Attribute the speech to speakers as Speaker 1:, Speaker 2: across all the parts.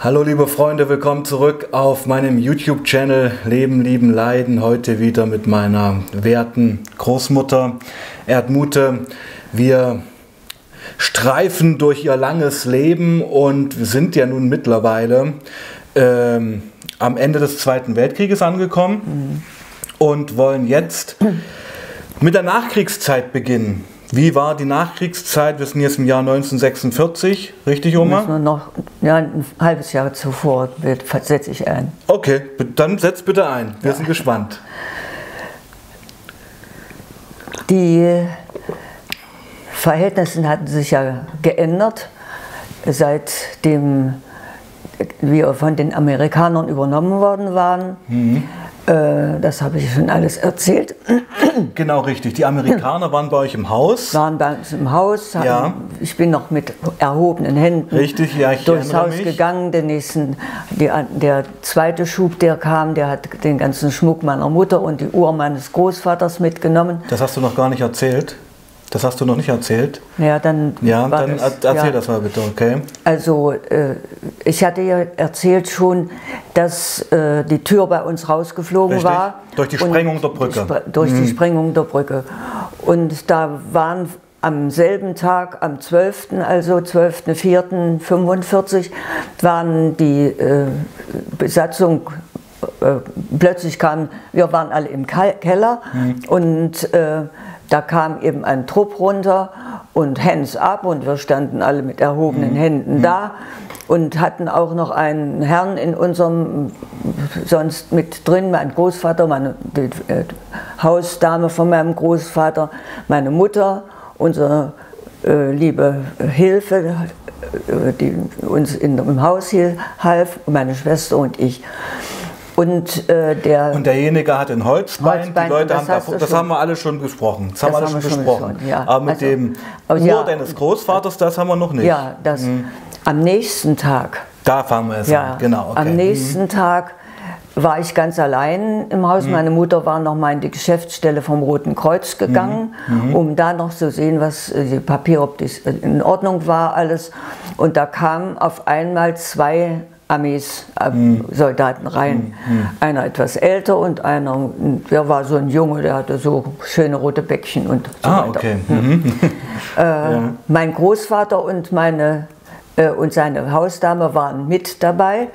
Speaker 1: Hallo liebe Freunde, willkommen zurück auf meinem YouTube-Channel Leben, Lieben, Leiden. Heute wieder mit meiner werten Großmutter Erdmute. Wir streifen durch ihr langes Leben und sind ja nun mittlerweile ähm, am Ende des Zweiten Weltkrieges angekommen mhm. und wollen jetzt mit der Nachkriegszeit beginnen. Wie war die Nachkriegszeit? Wir sind jetzt im Jahr 1946, richtig, Oma?
Speaker 2: Müssen wir noch ja, ein halbes Jahr zuvor setze ich ein.
Speaker 1: Okay, dann setz bitte ein. Wir ja. sind gespannt.
Speaker 2: Die Verhältnisse hatten sich ja geändert, seitdem wir von den Amerikanern übernommen worden waren. Mhm. Äh, das habe ich schon alles erzählt.
Speaker 1: Genau richtig. Die Amerikaner waren bei euch im Haus.
Speaker 2: Waren bei uns im Haus. Ja. Ich bin noch mit erhobenen Händen
Speaker 1: richtig, ja,
Speaker 2: durchs Haus mich. gegangen. Den nächsten, die, der zweite Schub, der kam, der hat den ganzen Schmuck meiner Mutter und die Uhr meines Großvaters mitgenommen.
Speaker 1: Das hast du noch gar nicht erzählt. Das hast du noch nicht erzählt?
Speaker 2: Ja, dann.
Speaker 1: Ja, dann das, erzähl ja. das mal bitte, okay?
Speaker 2: Also, äh, ich hatte ja erzählt schon, dass äh, die Tür bei uns rausgeflogen Richtig. war.
Speaker 1: Durch die Sprengung der Brücke.
Speaker 2: Spre durch mhm. die Sprengung der Brücke. Und da waren am selben Tag, am 12., also 12.04.45, waren die äh, Besatzung äh, plötzlich kam, wir waren alle im Keller mhm. und äh, da kam eben ein Trupp runter und Hands up und wir standen alle mit erhobenen mhm. Händen mhm. da und hatten auch noch einen Herrn in unserem, sonst mit drin, mein Großvater, meine die, äh, Hausdame von meinem Großvater, meine Mutter, unsere äh, liebe Hilfe, äh, die uns in, im Haus half, meine Schwester und ich. Und, äh, der
Speaker 1: und derjenige hat ein Holzbein. Holzbein die Leute haben das, das haben wir alle schon gesprochen. Das, das haben wir alle schon besprochen. Schon, ja. Aber mit also, dem Ohr ja, deines Großvaters, das haben wir noch nicht.
Speaker 2: Ja, das mhm. am nächsten Tag.
Speaker 1: Da fangen wir es ja, an. Genau.
Speaker 2: Okay. Am nächsten mhm. Tag war ich ganz allein im Haus. Mhm. Meine Mutter war noch mal in die Geschäftsstelle vom Roten Kreuz gegangen, mhm. um da noch zu sehen, was äh, die Papier, ob das in Ordnung war, alles. Und da kamen auf einmal zwei Amis, äh, mhm. Soldaten rein. Mhm. Einer etwas älter und einer, der war so ein Junge, der hatte so schöne rote Bäckchen und so
Speaker 1: ah, weiter. Okay. Mhm.
Speaker 2: Äh, ja. Mein Großvater und meine äh, und seine Hausdame waren mit dabei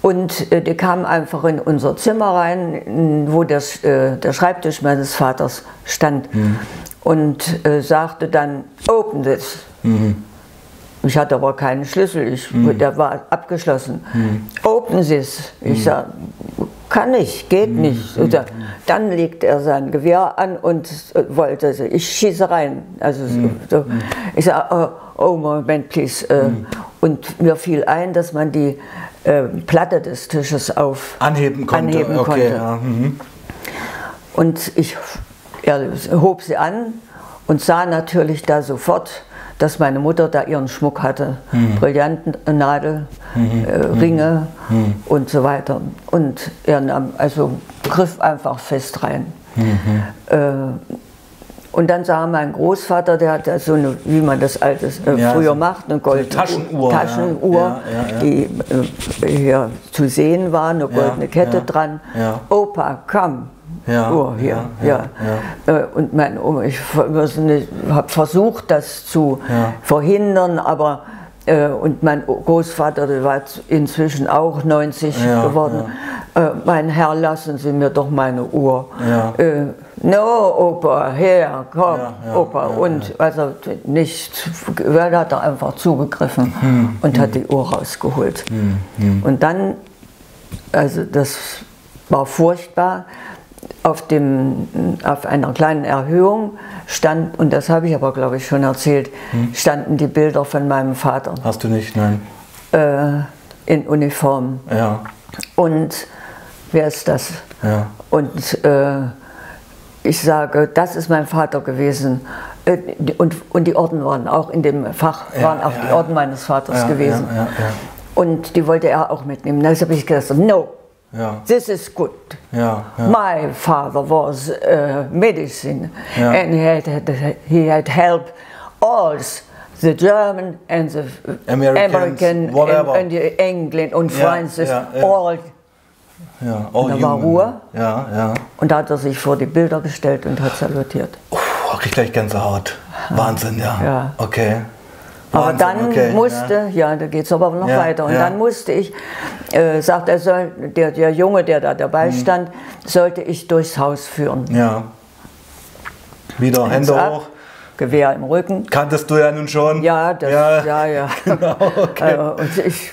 Speaker 2: und äh, die kamen einfach in unser Zimmer rein, wo das, äh, der Schreibtisch meines Vaters stand mhm. und äh, sagte dann, open this. Mhm. Ich hatte aber keinen Schlüssel, ich, mhm. der war abgeschlossen. Mhm. Open this. Ich mhm. sage, kann nicht, geht mhm. nicht. Oder, dann legt er sein Gewehr an und äh, wollte, ich schieße rein. Also, mhm. so. Mhm. Ich sage, oh, oh, Moment, please. Äh, und mir fiel ein, dass man die äh, Platte des Tisches auf
Speaker 1: anheben konnte.
Speaker 2: Anheben
Speaker 1: okay,
Speaker 2: konnte.
Speaker 1: Ja.
Speaker 2: Und ich er hob sie an und sah natürlich da sofort, dass meine Mutter da ihren Schmuck hatte. Mhm. Brillantennadel, mhm. äh, Ringe mhm. und so weiter. Und er nahm, also griff einfach fest rein. Mhm. Äh, und dann sah mein Großvater, der hatte so eine, wie man das altes äh, ja, früher macht, eine goldene
Speaker 1: Taschenuhr,
Speaker 2: Taschenuhr ja, ja, die äh, hier zu sehen war, eine goldene Kette dran. Opa, komm, ja, Uhr hier. Ja, ja, ja. Äh, und mein Oma, ich habe versucht, das zu verhindern, aber äh, und mein Großvater, der war inzwischen auch 90 geworden. Äh, mein Herr, lassen Sie mir doch meine Uhr. Äh, no, Opa, her, komm, Opa. und also nicht, er hat er einfach zugegriffen hm, und hm. hat die Uhr rausgeholt. Hm, hm. und dann, also das war furchtbar auf, dem, auf einer kleinen Erhöhung stand, und das habe ich aber glaube ich schon erzählt, hm? standen die Bilder von meinem Vater.
Speaker 1: Hast du nicht, nein?
Speaker 2: Äh, in Uniform.
Speaker 1: Ja.
Speaker 2: Und wer ist das?
Speaker 1: Ja.
Speaker 2: Und äh, ich sage, das ist mein Vater gewesen. Äh, und, und die Orden waren auch in dem Fach, ja, waren auch ja, die Orden meines Vaters gewesen. Und die wollte er auch mitnehmen. Da habe ich gesagt, no,
Speaker 1: ja.
Speaker 2: This is good.
Speaker 1: Ja, ja.
Speaker 2: My father was uh, medicine and he had, he had helped all the German and the Americans, American whatever. and, and England und Francis, all.
Speaker 1: Ja, all
Speaker 2: da war Ruhe.
Speaker 1: Ja, ja.
Speaker 2: Und da hat er sich vor die Bilder gestellt und hat salutiert.
Speaker 1: Puh, krieg ich gleich Gänsehaut. Wahnsinn, ja.
Speaker 2: ja.
Speaker 1: Okay.
Speaker 2: Aber dann okay, musste, ja, ja da geht es aber noch ja, weiter. Und ja. dann musste ich, äh, sagt er, soll, der, der Junge, der da dabei mhm. stand, sollte ich durchs Haus führen.
Speaker 1: Ja. Wieder Hände ab, hoch.
Speaker 2: Gewehr im Rücken.
Speaker 1: Kanntest du ja nun schon.
Speaker 2: Ja, das, ja, ja. ja. Genau, okay. Äh, und ich,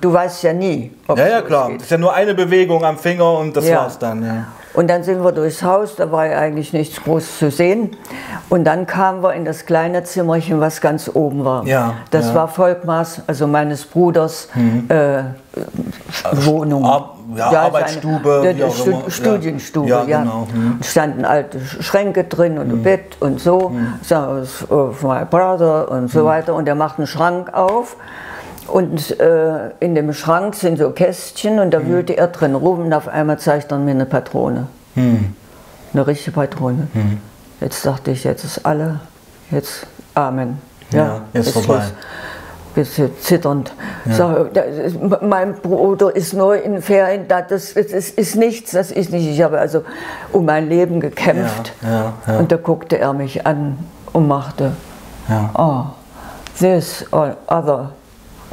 Speaker 2: du weißt ja nie.
Speaker 1: ja, ja, klar. Das ist ja nur eine Bewegung am Finger und das war's dann. Ja.
Speaker 2: Und dann sind wir durchs Haus, da war ja eigentlich nichts groß zu sehen. Und dann kamen wir in das kleine Zimmerchen, was ganz oben war.
Speaker 1: Ja,
Speaker 2: das
Speaker 1: ja.
Speaker 2: war Volkmaß, also meines Bruders mhm. äh, also Wohnung.
Speaker 1: Ar ja, ja, Arbeitsstube,
Speaker 2: seine, wie auch immer. Studienstube, ja. ja. Genau. Mhm. standen alte Schränke drin und ein mhm. Bett und so. Mhm. So, my brother und so mhm. weiter. Und er macht einen Schrank auf und äh, in dem Schrank sind so Kästchen und da hm. wühlte er drin rum und auf einmal zeigt er mir eine Patrone. Hm. Eine richtige Patrone. Hm. Jetzt dachte ich, jetzt ist alle, jetzt Amen.
Speaker 1: Ja, ja jetzt, vorbei.
Speaker 2: Bisschen zitternd. Ja. Sag, ist, mein Bruder ist nur in Ferien, das, das, das, ist nichts, das ist nicht. Ich habe also um mein Leben gekämpft.
Speaker 1: Ja,
Speaker 2: und da guckte er mich an und machte, oh, this or other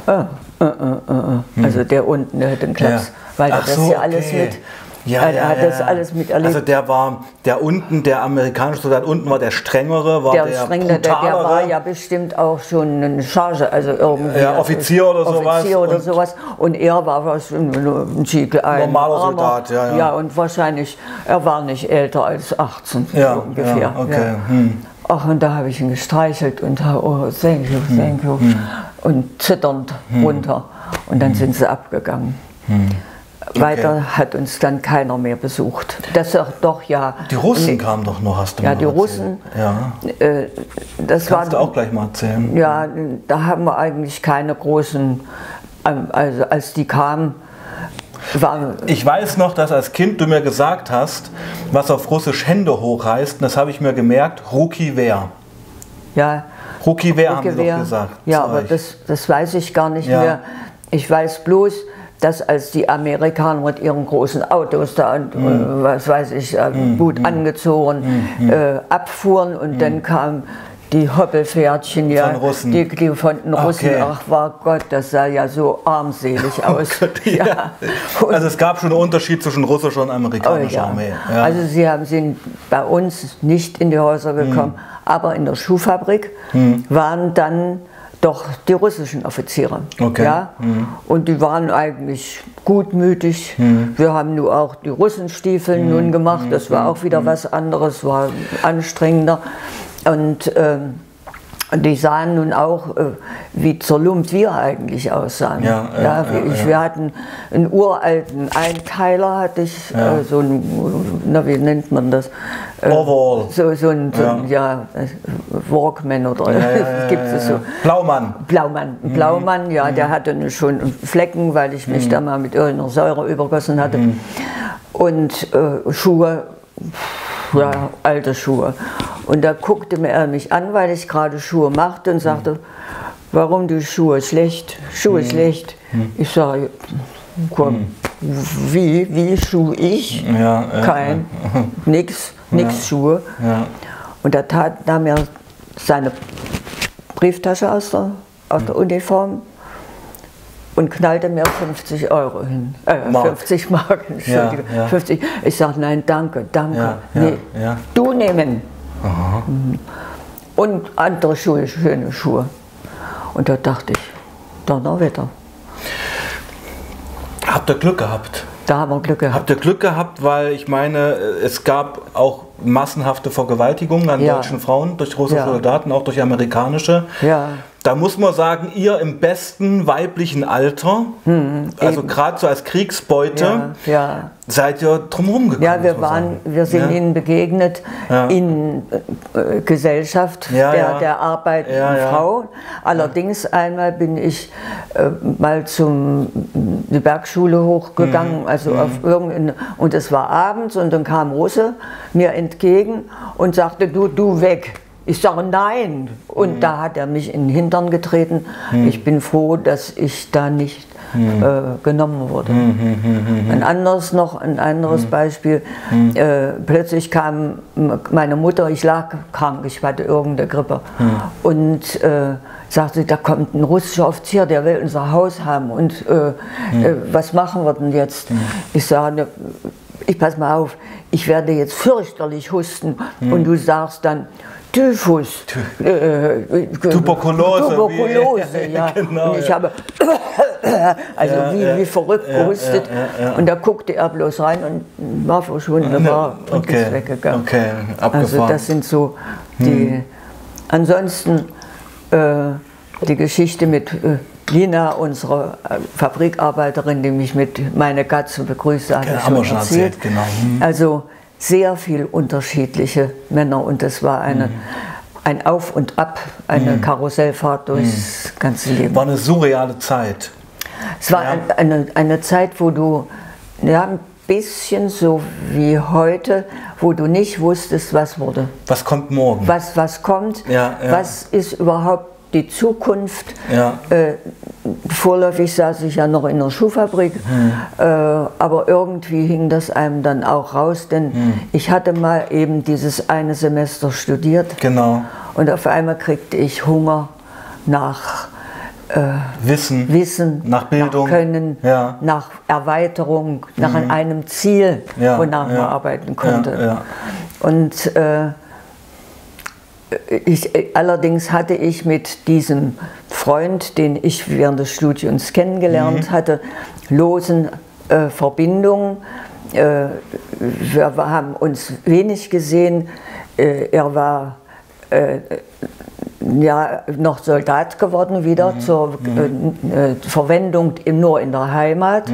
Speaker 2: Ah, ah, ah, also der unten, der hat den Klaps, ja. weil er das so, ja alles okay. mit. Ja, er ja, hat ja, das alles miterlebt.
Speaker 1: Also der war, der unten, der amerikanische Soldat unten war der strengere, war der, der
Speaker 2: strengere, der, der, war ja bestimmt auch schon eine Charge, also irgendwie.
Speaker 1: Ja, Offizier oder sowas.
Speaker 2: Offizier oder und sowas. Und er war was, ein Schiegel, ein
Speaker 1: normaler Armer. Soldat, ja, ja.
Speaker 2: Ja, und wahrscheinlich, er war nicht älter als 18
Speaker 1: ja,
Speaker 2: so ungefähr.
Speaker 1: Ja, okay. Hm.
Speaker 2: Ach, und da habe ich ihn gestreichelt und oh, thank you, thank you. Hm. Und zitternd hm. runter. Und dann hm. sind sie abgegangen. Hm. Weiter okay. hat uns dann keiner mehr besucht. Das ist doch ja.
Speaker 1: Die Russen kamen doch noch, hast du
Speaker 2: Ja, die erzählt. Russen.
Speaker 1: Ja.
Speaker 2: Äh, das
Speaker 1: Kannst war, du auch gleich mal erzählen.
Speaker 2: Ja, da haben wir eigentlich keine großen. Ähm, also als die kamen,
Speaker 1: war, ich weiß noch, dass als Kind du mir gesagt hast, was auf Russisch Hände hoch heißt, und das habe ich mir gemerkt, Ruki Wer.
Speaker 2: Ja.
Speaker 1: Ruki Wer haben sie doch gesagt.
Speaker 2: Ja, aber das, das weiß ich gar nicht ja. mehr. Ich weiß bloß, dass als die Amerikaner mit ihren großen Autos da und mm. was weiß ich, äh, mm. gut mm. angezogen mm. äh, abfuhren und dann mm. kam die Hoppelpferdchen, ja,
Speaker 1: von Russen.
Speaker 2: Die, die von den Russen, okay. ach war Gott, das sah ja so armselig oh aus. Oh Gott, ja.
Speaker 1: Ja. Also es gab schon einen Unterschied zwischen russischer und amerikanischer oh, ja. Armee.
Speaker 2: Also sie haben, sind bei uns nicht in die Häuser gekommen, hm. Aber in der Schuhfabrik hm. waren dann doch die russischen Offiziere.
Speaker 1: Okay.
Speaker 2: Ja? Hm. Und die waren eigentlich gutmütig. Hm. Wir haben nur auch die Russenstiefel hm. nun gemacht, das war hm. auch wieder was anderes, war anstrengender. Und ähm, die sahen nun auch, äh, wie zerlumpt wir eigentlich aussahen.
Speaker 1: Ja, ja, ja,
Speaker 2: ich, ja, Wir hatten einen uralten Einteiler, hatte ich, äh, so ein, na, wie nennt man das?
Speaker 1: Äh, Overall.
Speaker 2: So, so ein, so ein ja. Walkman oder
Speaker 1: ja, gibt es so. Blaumann.
Speaker 2: Blaumann. Mhm. Blaumann, ja, mhm. der hatte schon Flecken, weil ich mich mhm. da mal mit irgendeiner Säure übergossen hatte. Mhm. Und äh, Schuhe ja, alte Schuhe. Und da guckte er mich an, weil ich gerade Schuhe machte und sagte, warum die Schuhe schlecht? Schuhe mhm. schlecht. Mhm. Ich sage, komm, mhm. wie, wie Schuh ich?
Speaker 1: Ja,
Speaker 2: ja, Kein, ja. nix, nix ja. Schuhe.
Speaker 1: Ja.
Speaker 2: Und da tat, nahm er seine Brieftasche aus der, aus der Uniform und knallte mir 50 Euro hin. Äh, Mark. 50 Mark, Entschuldigung. Ja, ja. 50. Ich sage, nein, danke, danke. Ja, nee, Du nehmen. Aha. Und andere Schuhe, schöne Schuhe. Und da dachte ich, Donnerwetter.
Speaker 1: Habt ihr Glück gehabt?
Speaker 2: Da haben wir Glück gehabt.
Speaker 1: Habt ihr Glück gehabt, weil ich meine, es gab auch massenhafte Vergewaltigungen an deutschen Frauen durch russische Soldaten, auch durch amerikanische.
Speaker 2: Ja.
Speaker 1: Da muss man sagen, ihr im besten weiblichen Alter, hm, also gerade so als Kriegsbeute,
Speaker 2: ja, ja.
Speaker 1: seid ihr drumherum gekommen.
Speaker 2: Ja, wir, waren, wir sind ja. ihnen begegnet in äh, Gesellschaft der, der arbeitenden Frau. Allerdings einmal bin ich äh, mal zum die Bergschule hochgegangen, mhm. also mhm. auf irgendein, und es war abends und dann kam Russe mir entgegen und sagte, du, du weg. Ich sage nein. Und mhm. da hat er mich in den Hintern getreten. Mhm. Ich bin froh, dass ich da nicht mhm. äh, genommen wurde. Mhm, mhm, mhm, ein anderes noch, ein anderes Beispiel. Äh, plötzlich kam meine Mutter, ich lag krank, ich hatte irgendeine Grippe. Und äh, sagte, da kommt ein russischer Offizier, der will unser Haus haben. Und äh, äh, was machen wir denn jetzt? Ich sage, ich pass mal auf, ich werde jetzt fürchterlich husten. Und du sagst dann, Typhus,
Speaker 1: äh, äh, Tuberkulose.
Speaker 2: Tuberkulose, ja. genau, und ich ja. habe also ja, wie, wie verrückt gehustet. Und da guckte er bloß rein und war verschwunden war und okay, ist weggegangen. Okay, also das sind so die. Hm. Ansonsten äh, die Geschichte mit äh, Lina, unsere äh, Fabrikarbeiterin, die mich mit meiner Katze begrüßt hat,
Speaker 1: ja, schon, schon erzählt. erzählt genau.
Speaker 2: hm. Also sehr viel unterschiedliche Männer und das war eine, mhm. ein Auf und Ab, eine mhm. Karussellfahrt durchs mhm. ganze Leben.
Speaker 1: War eine surreale Zeit.
Speaker 2: Es war ja. eine, eine Zeit, wo du ja, ein bisschen so wie heute, wo du nicht wusstest, was wurde.
Speaker 1: Was kommt morgen?
Speaker 2: Was, was kommt, ja, ja. was ist überhaupt die Zukunft. Ja. Äh, vorläufig saß ich ja noch in der Schuhfabrik, hm. äh, aber irgendwie hing das einem dann auch raus, denn hm. ich hatte mal eben dieses eine Semester studiert.
Speaker 1: Genau.
Speaker 2: Und auf einmal kriegte ich Hunger nach
Speaker 1: äh, Wissen,
Speaker 2: Wissen,
Speaker 1: nach Bildung,
Speaker 2: nach Können, ja. nach Erweiterung, nach mhm. einem Ziel, ja, wonach ja. man arbeiten konnte. Und äh, ich, allerdings hatte ich mit diesem Freund, den ich während des Studiums kennengelernt mhm. hatte, losen äh, Verbindungen. Äh, wir haben uns wenig gesehen. Äh, er war äh, ja, noch Soldat geworden wieder mhm. zur mhm. Äh, Verwendung im, nur in der Heimat.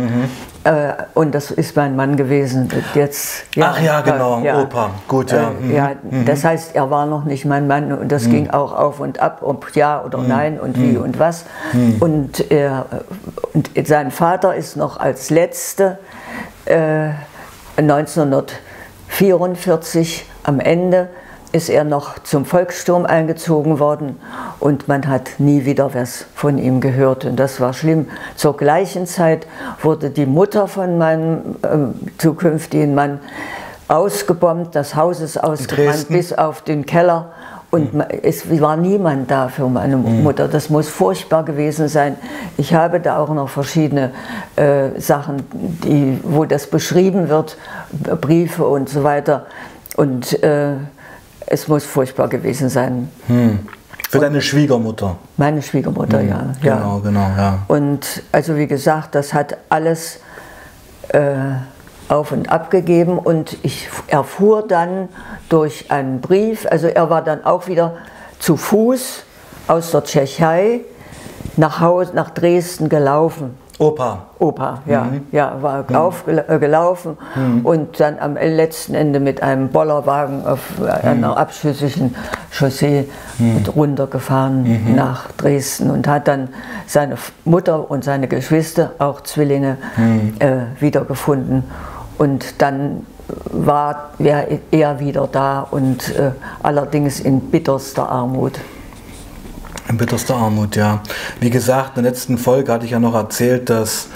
Speaker 2: Mhm. Äh, und das ist mein Mann gewesen. Jetzt,
Speaker 1: ja, Ach ja, genau, ja, Opa. Gut, ja.
Speaker 2: Äh, ja mhm. Das heißt, er war noch nicht mein Mann und das mhm. ging auch auf und ab, ob ja oder mhm. nein und wie und was. Und, er, und sein Vater ist noch als Letzte äh, 1944 am Ende ist er noch zum Volkssturm eingezogen worden und man hat nie wieder was von ihm gehört. Und das war schlimm. Zur gleichen Zeit wurde die Mutter von meinem äh, zukünftigen Mann ausgebombt, das Haus ist ausgebrannt bis auf den Keller. Und mhm. es war niemand da für meine mhm. Mutter. Das muss furchtbar gewesen sein. Ich habe da auch noch verschiedene äh, Sachen, die, wo das beschrieben wird, Briefe und so weiter. Und äh, es muss furchtbar gewesen sein.
Speaker 1: Hm. Für deine Schwiegermutter?
Speaker 2: Meine Schwiegermutter, hm. ja,
Speaker 1: ja. Genau, genau, ja.
Speaker 2: Und also wie gesagt, das hat alles äh, auf und ab gegeben und ich erfuhr dann durch einen Brief, also er war dann auch wieder zu Fuß aus der Tschechei nach, Haus, nach Dresden gelaufen
Speaker 1: Opa.
Speaker 2: Opa, ja, mhm. ja war mhm. aufgelaufen mhm. und dann am letzten Ende mit einem Bollerwagen auf einer mhm. abschüssigen Chaussee mhm. runtergefahren mhm. nach Dresden und hat dann seine Mutter und seine Geschwister, auch Zwillinge, äh, wiedergefunden. Und dann war er wieder da und äh, allerdings in bitterster Armut.
Speaker 1: In bitterster Armut, ja. Wie gesagt, in der letzten Folge hatte ich ja noch erzählt, dass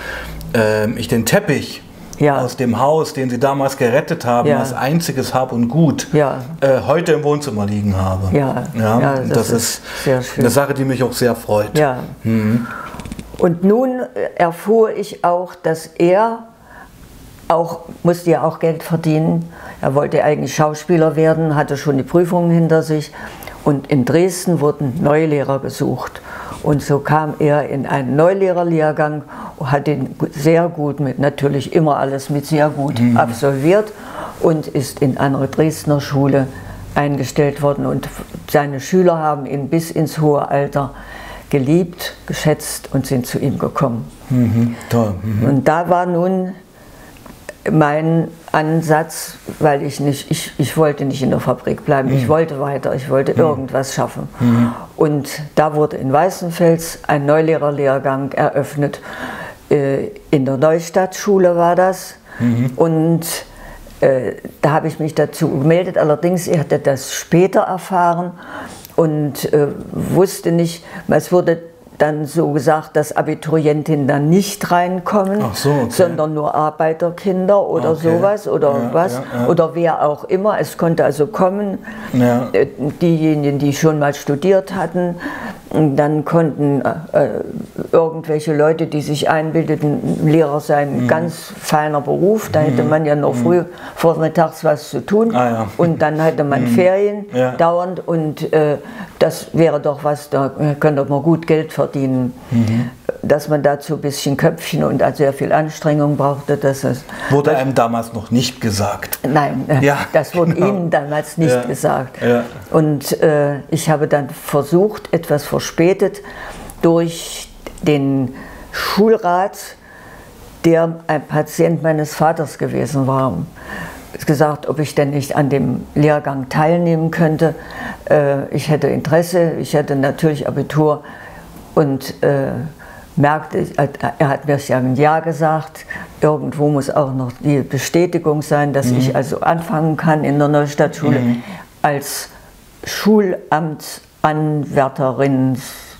Speaker 1: äh, ich den Teppich ja. aus dem Haus, den sie damals gerettet haben, ja. als einziges Hab und Gut, ja. äh, heute im Wohnzimmer liegen habe.
Speaker 2: Ja,
Speaker 1: ja, das, das, ist, ist eine Sache, die mich auch sehr freut.
Speaker 2: Ja. Mhm. Und nun erfuhr ich auch, dass er auch, musste ja auch Geld verdienen. Er wollte eigentlich Schauspieler werden, hatte schon die Prüfungen hinter sich und in Dresden wurden Neulehrer gesucht. Und so kam er in einen Neulehrerlehrgang, hat ihn sehr gut mit, natürlich immer alles mit sehr gut mhm. absolviert und ist in einer Dresdner Schule eingestellt worden. Und seine Schüler haben ihn bis ins hohe Alter geliebt, geschätzt und sind zu ihm gekommen. Mhm. Toll. Mhm. Und da war nun mein Ansatz, weil ich nicht, ich, ich wollte nicht in der Fabrik bleiben, mhm. ich wollte weiter, ich wollte mhm. irgendwas schaffen. Mhm. Und da wurde in Weißenfels ein Neulehrerlehrgang eröffnet. Äh, in der Neustadtschule war das. Mhm. Und äh, da habe ich mich dazu gemeldet. Allerdings, ich hatte das später erfahren und äh, wusste nicht, es wurde dann so gesagt, dass Abiturientinnen dann nicht reinkommen, so, okay. sondern nur Arbeiterkinder oder okay. sowas oder ja, was ja, ja. oder wer auch immer. Es konnte also kommen, äh, diejenigen, die schon mal studiert hatten, dann konnten äh, irgendwelche Leute, die sich einbildeten, Lehrer sein, mhm. ganz feiner Beruf, da hätte mhm. man ja noch mhm. früh vormittags was zu tun ah, ja. und dann hätte man mhm. Ferien ja. dauernd und äh, das wäre doch was, da könnte man gut Geld verdienen. Dass man dazu ein bisschen Köpfchen und sehr viel Anstrengung brauchte. Dass es,
Speaker 1: wurde einem damals noch nicht gesagt?
Speaker 2: Nein, äh, ja, das wurde genau. Ihnen damals nicht ja. gesagt. Und äh, ich habe dann versucht, etwas verspätet durch den Schulrat, der ein Patient meines Vaters gewesen war, gesagt, ob ich denn nicht an dem Lehrgang teilnehmen könnte. Äh, ich hätte Interesse, ich hätte natürlich Abitur und äh, merkte, er hat mir ja ein Ja gesagt. Irgendwo muss auch noch die Bestätigung sein, dass mhm. ich also anfangen kann in der Neustadtschule mhm. als Schulamtsanwärterin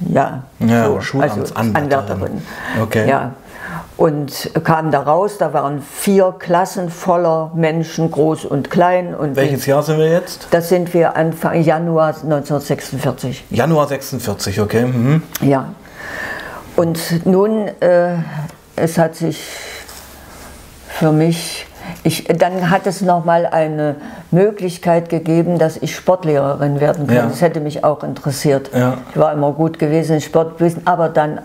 Speaker 1: ja, ja so, also Anwärterin.
Speaker 2: Okay. Ja. Und kam da raus, da waren vier Klassen voller Menschen, groß und klein. Und
Speaker 1: Welches Jahr sind wir jetzt?
Speaker 2: Das sind wir Anfang Januar 1946.
Speaker 1: Januar 46, okay. Mhm.
Speaker 2: Ja. Und nun, äh, es hat sich für mich ich, dann hat es nochmal eine Möglichkeit gegeben, dass ich Sportlehrerin werden kann. Ja. Das hätte mich auch interessiert. Ja. Ich war immer gut gewesen in Sportwissen, aber dann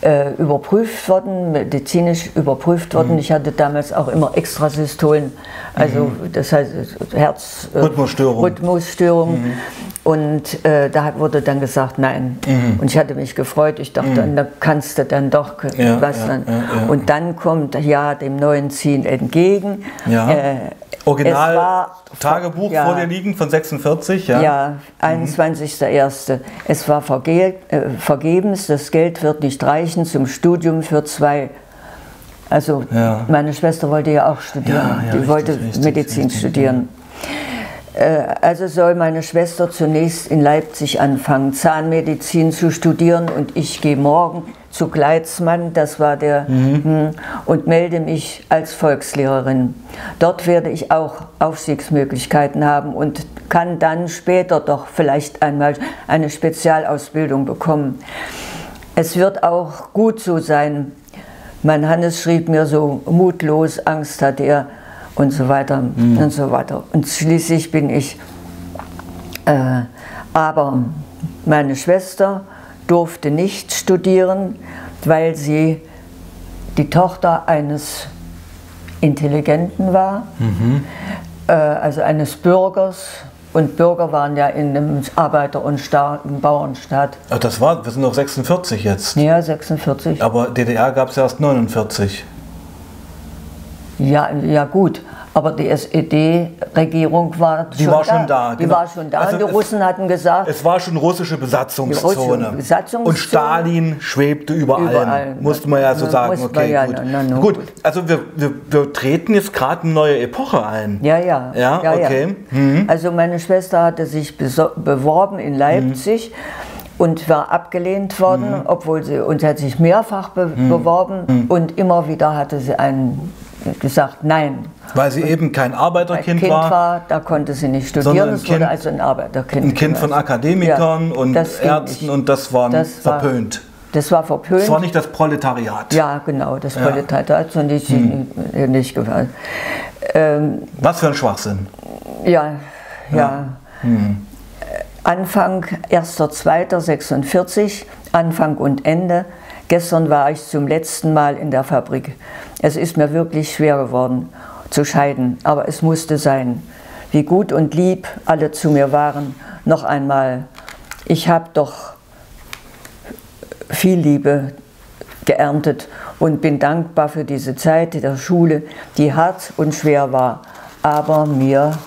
Speaker 2: äh, überprüft worden, medizinisch überprüft worden. Mhm. Ich hatte damals auch immer Extrasystolen, also mhm. das heißt Herz...
Speaker 1: Äh, Rhythmusstörung.
Speaker 2: Rhythmusstörung. Mhm. Und äh, da wurde dann gesagt, nein. Mhm. Und ich hatte mich gefreut. Ich dachte, mhm. da kannst du dann doch ja, was dann. Und dann kommt ja dem neuen Ziel entgegen.
Speaker 1: Ja. Äh, Original war, Tagebuch ja, vor dir liegen von 46, ja?
Speaker 2: Ja, 21.01. Mhm. Es war verge äh, vergebens, das Geld wird nicht reichen zum Studium für zwei. Also ja. meine Schwester wollte ja auch studieren, ja, die richtig, wollte richtig, Medizin richtig, studieren. Äh, also soll meine Schwester zunächst in Leipzig anfangen, Zahnmedizin zu studieren und ich gehe morgen zu Gleitzmann, das war der, mhm. Hm, und melde mich als Volkslehrerin. Dort werde ich auch Aufstiegsmöglichkeiten haben und kann dann später doch vielleicht einmal eine Spezialausbildung bekommen. Es wird auch gut so sein. Mein Hannes schrieb mir so mutlos, Angst hat er und so weiter mhm. und so weiter. Und schließlich bin ich, äh, aber meine Schwester durfte nicht studieren, weil sie die Tochter eines Intelligenten war, mhm. äh, also eines Bürgers. Und Bürger waren ja in einem Arbeiter- und Sta Bauernstaat.
Speaker 1: Ach, das war, wir sind noch 46 jetzt.
Speaker 2: Ja, 46.
Speaker 1: Aber DDR gab es ja erst 49.
Speaker 2: Ja, ja gut, aber die SED-Regierung war,
Speaker 1: die schon war schon da.
Speaker 2: Die genau. war schon da. Also die Russen hatten gesagt.
Speaker 1: Es war schon russische Besatzungszone. Russische Besatzungszone. Und Stalin schwebte über, über allem. Musste man ja so sagen. Okay, ja, gut. Na, na, gut. Also wir, wir, wir treten jetzt gerade eine neue Epoche ein.
Speaker 2: Ja, ja.
Speaker 1: Ja, ja okay. Ja. Mhm.
Speaker 2: Also meine Schwester hatte sich beworben in Leipzig. Mhm und war abgelehnt worden, mhm. obwohl sie und sie hat sich mehrfach be mhm. beworben mhm. und immer wieder hatte sie einen gesagt, nein.
Speaker 1: Weil sie eben kein Arbeiterkind kind war,
Speaker 2: war. Da konnte sie nicht studieren, es wurde also ein Arbeiterkind.
Speaker 1: Ein Kind von Akademikern ja, und Ärzten nicht. und das war das verpönt. War,
Speaker 2: das war verpönt. Das
Speaker 1: war nicht das Proletariat.
Speaker 2: Ja, genau, das ja. Proletariat und ich hm. nicht gefallen.
Speaker 1: Ähm, Was für ein Schwachsinn.
Speaker 2: Ja, ja. ja. Hm. Anfang 1.2.46, Anfang und Ende Gestern war ich zum letzten Mal in der Fabrik. Es ist mir wirklich schwer geworden zu scheiden, aber es musste sein. Wie gut und lieb alle zu mir waren. Noch einmal, ich habe doch viel Liebe geerntet und bin dankbar für diese Zeit der Schule, die hart und schwer war, aber mir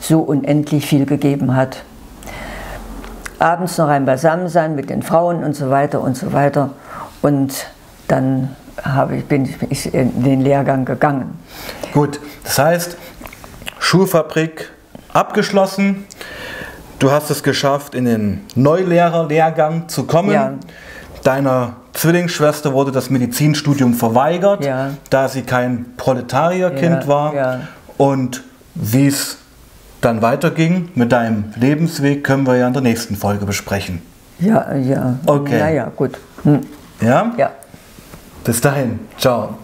Speaker 2: so unendlich viel gegeben hat abends noch ein Beisammensein mit den Frauen und so weiter und so weiter. Und dann habe ich, bin ich in den Lehrgang gegangen.
Speaker 1: Gut, das heißt, Schulfabrik abgeschlossen. Du hast es geschafft, in den Neulehrerlehrgang zu kommen. Ja. Deiner Zwillingsschwester wurde das Medizinstudium verweigert, ja. da sie kein Proletarierkind ja, war. Und wie es dann weiterging mit deinem Lebensweg, können wir ja in der nächsten Folge besprechen.
Speaker 2: Ja, ja.
Speaker 1: Okay.
Speaker 2: Ja, ja, gut. Hm.
Speaker 1: Ja? Ja. Bis dahin. Ciao.